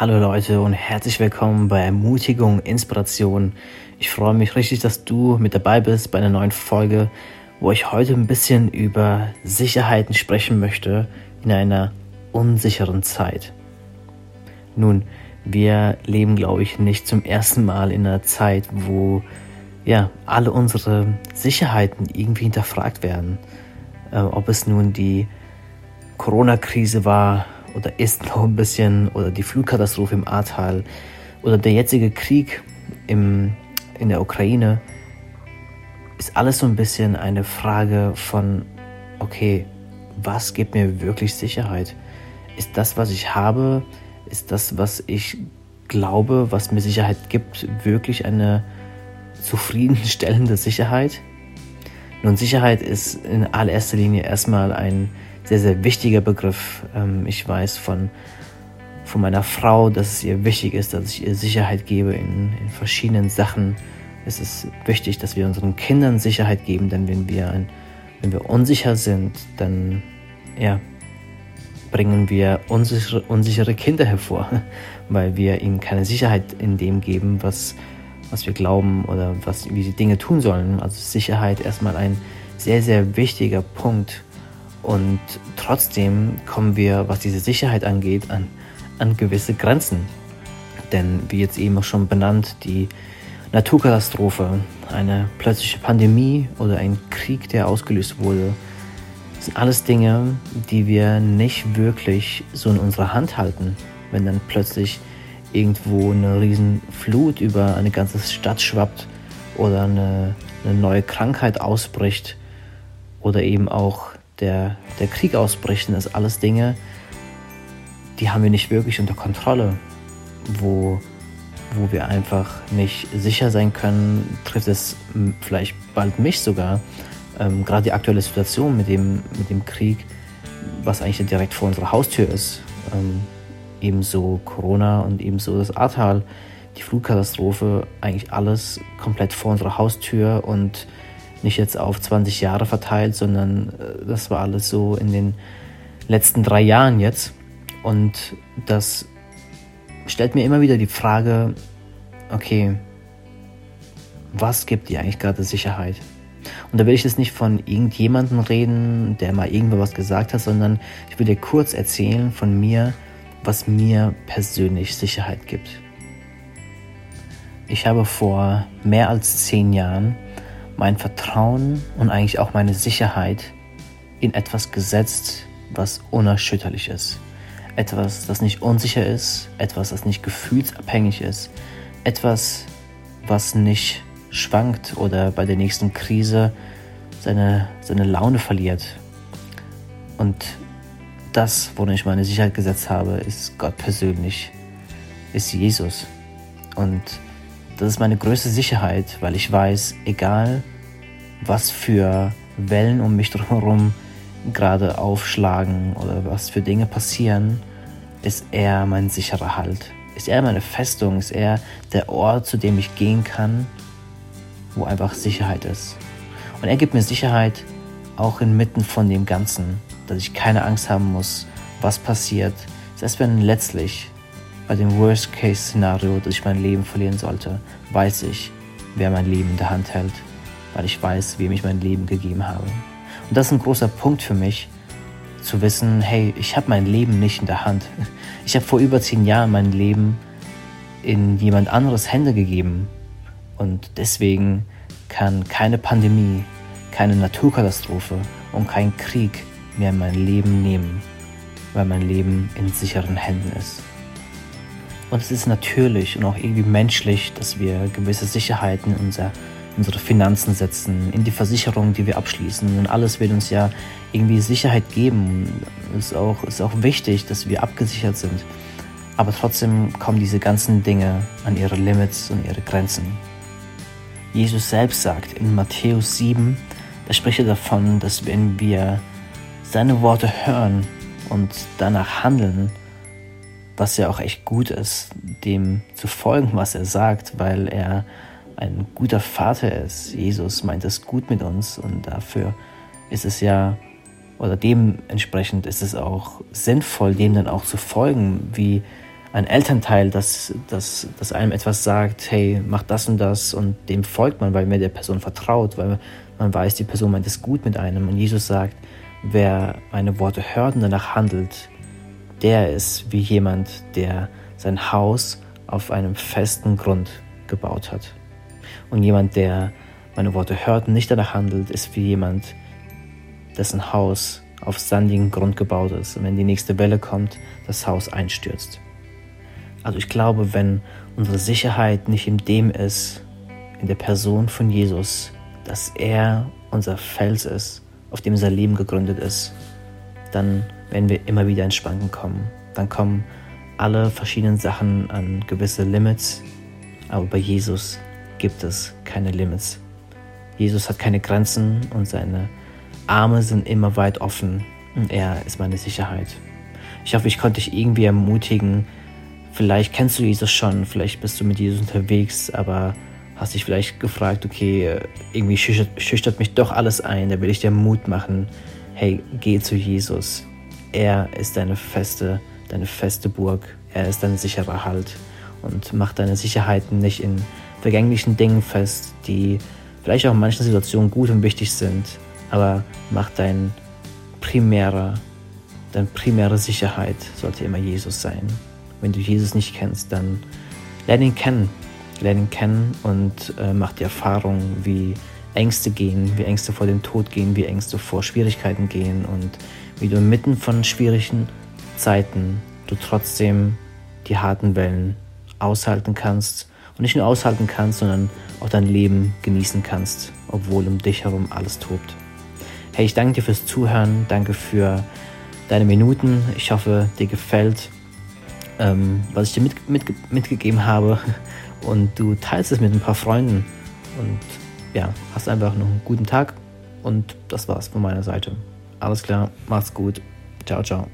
Hallo Leute und herzlich willkommen bei Ermutigung, Inspiration. Ich freue mich richtig, dass du mit dabei bist bei einer neuen Folge, wo ich heute ein bisschen über Sicherheiten sprechen möchte in einer unsicheren Zeit. Nun, wir leben, glaube ich, nicht zum ersten Mal in einer Zeit, wo ja alle unsere Sicherheiten irgendwie hinterfragt werden. Äh, ob es nun die Corona-Krise war oder ist noch ein bisschen oder die Flugkatastrophe im Ahrtal oder der jetzige Krieg im, in der Ukraine, ist alles so ein bisschen eine Frage von, okay, was gibt mir wirklich Sicherheit? Ist das, was ich habe, ist das, was ich glaube, was mir Sicherheit gibt, wirklich eine zufriedenstellende Sicherheit? Nun, Sicherheit ist in allererster Linie erstmal ein sehr, sehr wichtiger Begriff. Ähm, ich weiß von, von meiner Frau, dass es ihr wichtig ist, dass ich ihr Sicherheit gebe in, in verschiedenen Sachen. Es ist wichtig, dass wir unseren Kindern Sicherheit geben, denn wenn wir, ein, wenn wir unsicher sind, dann ja, bringen wir unsichere, unsichere Kinder hervor, weil wir ihnen keine Sicherheit in dem geben, was, was wir glauben oder was, wie sie Dinge tun sollen. Also Sicherheit erstmal ein sehr, sehr wichtiger Punkt und trotzdem kommen wir, was diese Sicherheit angeht, an, an gewisse Grenzen. Denn wie jetzt eben auch schon benannt, die Naturkatastrophe, eine plötzliche Pandemie oder ein Krieg, der ausgelöst wurde, sind alles Dinge, die wir nicht wirklich so in unserer Hand halten. Wenn dann plötzlich irgendwo eine riesen Flut über eine ganze Stadt schwappt oder eine, eine neue Krankheit ausbricht oder eben auch der, der Krieg ausbricht, das alles Dinge, die haben wir nicht wirklich unter Kontrolle, wo, wo wir einfach nicht sicher sein können, trifft es vielleicht bald mich sogar. Ähm, Gerade die aktuelle Situation mit dem, mit dem Krieg, was eigentlich direkt vor unserer Haustür ist, ähm, ebenso Corona und ebenso das Ahrtal, die Flugkatastrophe, eigentlich alles komplett vor unserer Haustür und nicht jetzt auf 20 Jahre verteilt, sondern äh, das war alles so in den letzten drei Jahren jetzt. Und das stellt mir immer wieder die Frage, okay, was gibt dir eigentlich gerade Sicherheit? Und da will ich jetzt nicht von irgendjemandem reden, der mal irgendwo was gesagt hat, sondern ich will dir kurz erzählen von mir, was mir persönlich Sicherheit gibt. Ich habe vor mehr als zehn Jahren mein Vertrauen und eigentlich auch meine Sicherheit in etwas gesetzt, was unerschütterlich ist. Etwas, das nicht unsicher ist, etwas, das nicht gefühlsabhängig ist, etwas, was nicht schwankt oder bei der nächsten Krise seine, seine Laune verliert. Und das, worin ich meine Sicherheit gesetzt habe, ist Gott persönlich, ist Jesus. Und das ist meine größte Sicherheit, weil ich weiß, egal was für Wellen um mich herum gerade aufschlagen oder was für Dinge passieren, ist er mein sicherer Halt. Ist er meine Festung, ist er der Ort, zu dem ich gehen kann, wo einfach Sicherheit ist. Und er gibt mir Sicherheit auch inmitten von dem Ganzen, dass ich keine Angst haben muss, was passiert, selbst wenn letztlich bei dem Worst-Case-Szenario, dass ich mein Leben verlieren sollte, weiß ich, wer mein Leben in der Hand hält, weil ich weiß, wem ich mein Leben gegeben habe. Und das ist ein großer Punkt für mich, zu wissen, hey, ich habe mein Leben nicht in der Hand. Ich habe vor über zehn Jahren mein Leben in jemand anderes Hände gegeben. Und deswegen kann keine Pandemie, keine Naturkatastrophe und kein Krieg mehr mein Leben nehmen, weil mein Leben in sicheren Händen ist. Und es ist natürlich und auch irgendwie menschlich, dass wir gewisse Sicherheiten in unser, unsere Finanzen setzen, in die Versicherung, die wir abschließen. Und alles wird uns ja irgendwie Sicherheit geben. Es ist auch, ist auch wichtig, dass wir abgesichert sind. Aber trotzdem kommen diese ganzen Dinge an ihre Limits und ihre Grenzen. Jesus selbst sagt in Matthäus 7, da spricht er davon, dass wenn wir seine Worte hören und danach handeln, was ja auch echt gut ist, dem zu folgen, was er sagt, weil er ein guter Vater ist. Jesus meint es gut mit uns und dafür ist es ja, oder dementsprechend ist es auch sinnvoll, dem dann auch zu folgen, wie ein Elternteil, das, das, das einem etwas sagt, hey, mach das und das und dem folgt man, weil man der Person vertraut, weil man weiß, die Person meint es gut mit einem. Und Jesus sagt, wer meine Worte hört und danach handelt, der ist wie jemand, der sein Haus auf einem festen Grund gebaut hat. Und jemand, der meine Worte hört und nicht danach handelt, ist wie jemand, dessen Haus auf sandigen Grund gebaut ist und wenn die nächste Welle kommt, das Haus einstürzt. Also ich glaube, wenn unsere Sicherheit nicht in dem ist, in der Person von Jesus, dass er unser Fels ist, auf dem unser Leben gegründet ist, dann werden wir immer wieder ins Schwanken kommen. Dann kommen alle verschiedenen Sachen an gewisse Limits, aber bei Jesus gibt es keine Limits. Jesus hat keine Grenzen und seine Arme sind immer weit offen und er ist meine Sicherheit. Ich hoffe, ich konnte dich irgendwie ermutigen. Vielleicht kennst du Jesus schon, vielleicht bist du mit Jesus unterwegs, aber hast dich vielleicht gefragt, okay, irgendwie schüchtert, schüchtert mich doch alles ein, da will ich dir Mut machen. Hey, geh zu Jesus. Er ist deine feste, deine feste Burg. Er ist dein sicherer Halt und mach deine Sicherheiten nicht in vergänglichen Dingen fest, die vielleicht auch in manchen Situationen gut und wichtig sind, aber mach dein primärer, deine primäre Sicherheit sollte immer Jesus sein. Wenn du Jesus nicht kennst, dann lerne ihn kennen. Lerne ihn kennen und äh, mach die Erfahrung, wie Ängste gehen, wie Ängste vor dem Tod gehen, wie Ängste vor Schwierigkeiten gehen und wie du inmitten von schwierigen Zeiten du trotzdem die harten Wellen aushalten kannst und nicht nur aushalten kannst, sondern auch dein Leben genießen kannst, obwohl um dich herum alles tobt. Hey, ich danke dir fürs Zuhören, danke für deine Minuten. Ich hoffe, dir gefällt, ähm, was ich dir mit, mit, mitgegeben habe und du teilst es mit ein paar Freunden und ja, hast einfach noch einen guten Tag und das war's von meiner Seite. Alles klar, mach's gut. Ciao, ciao.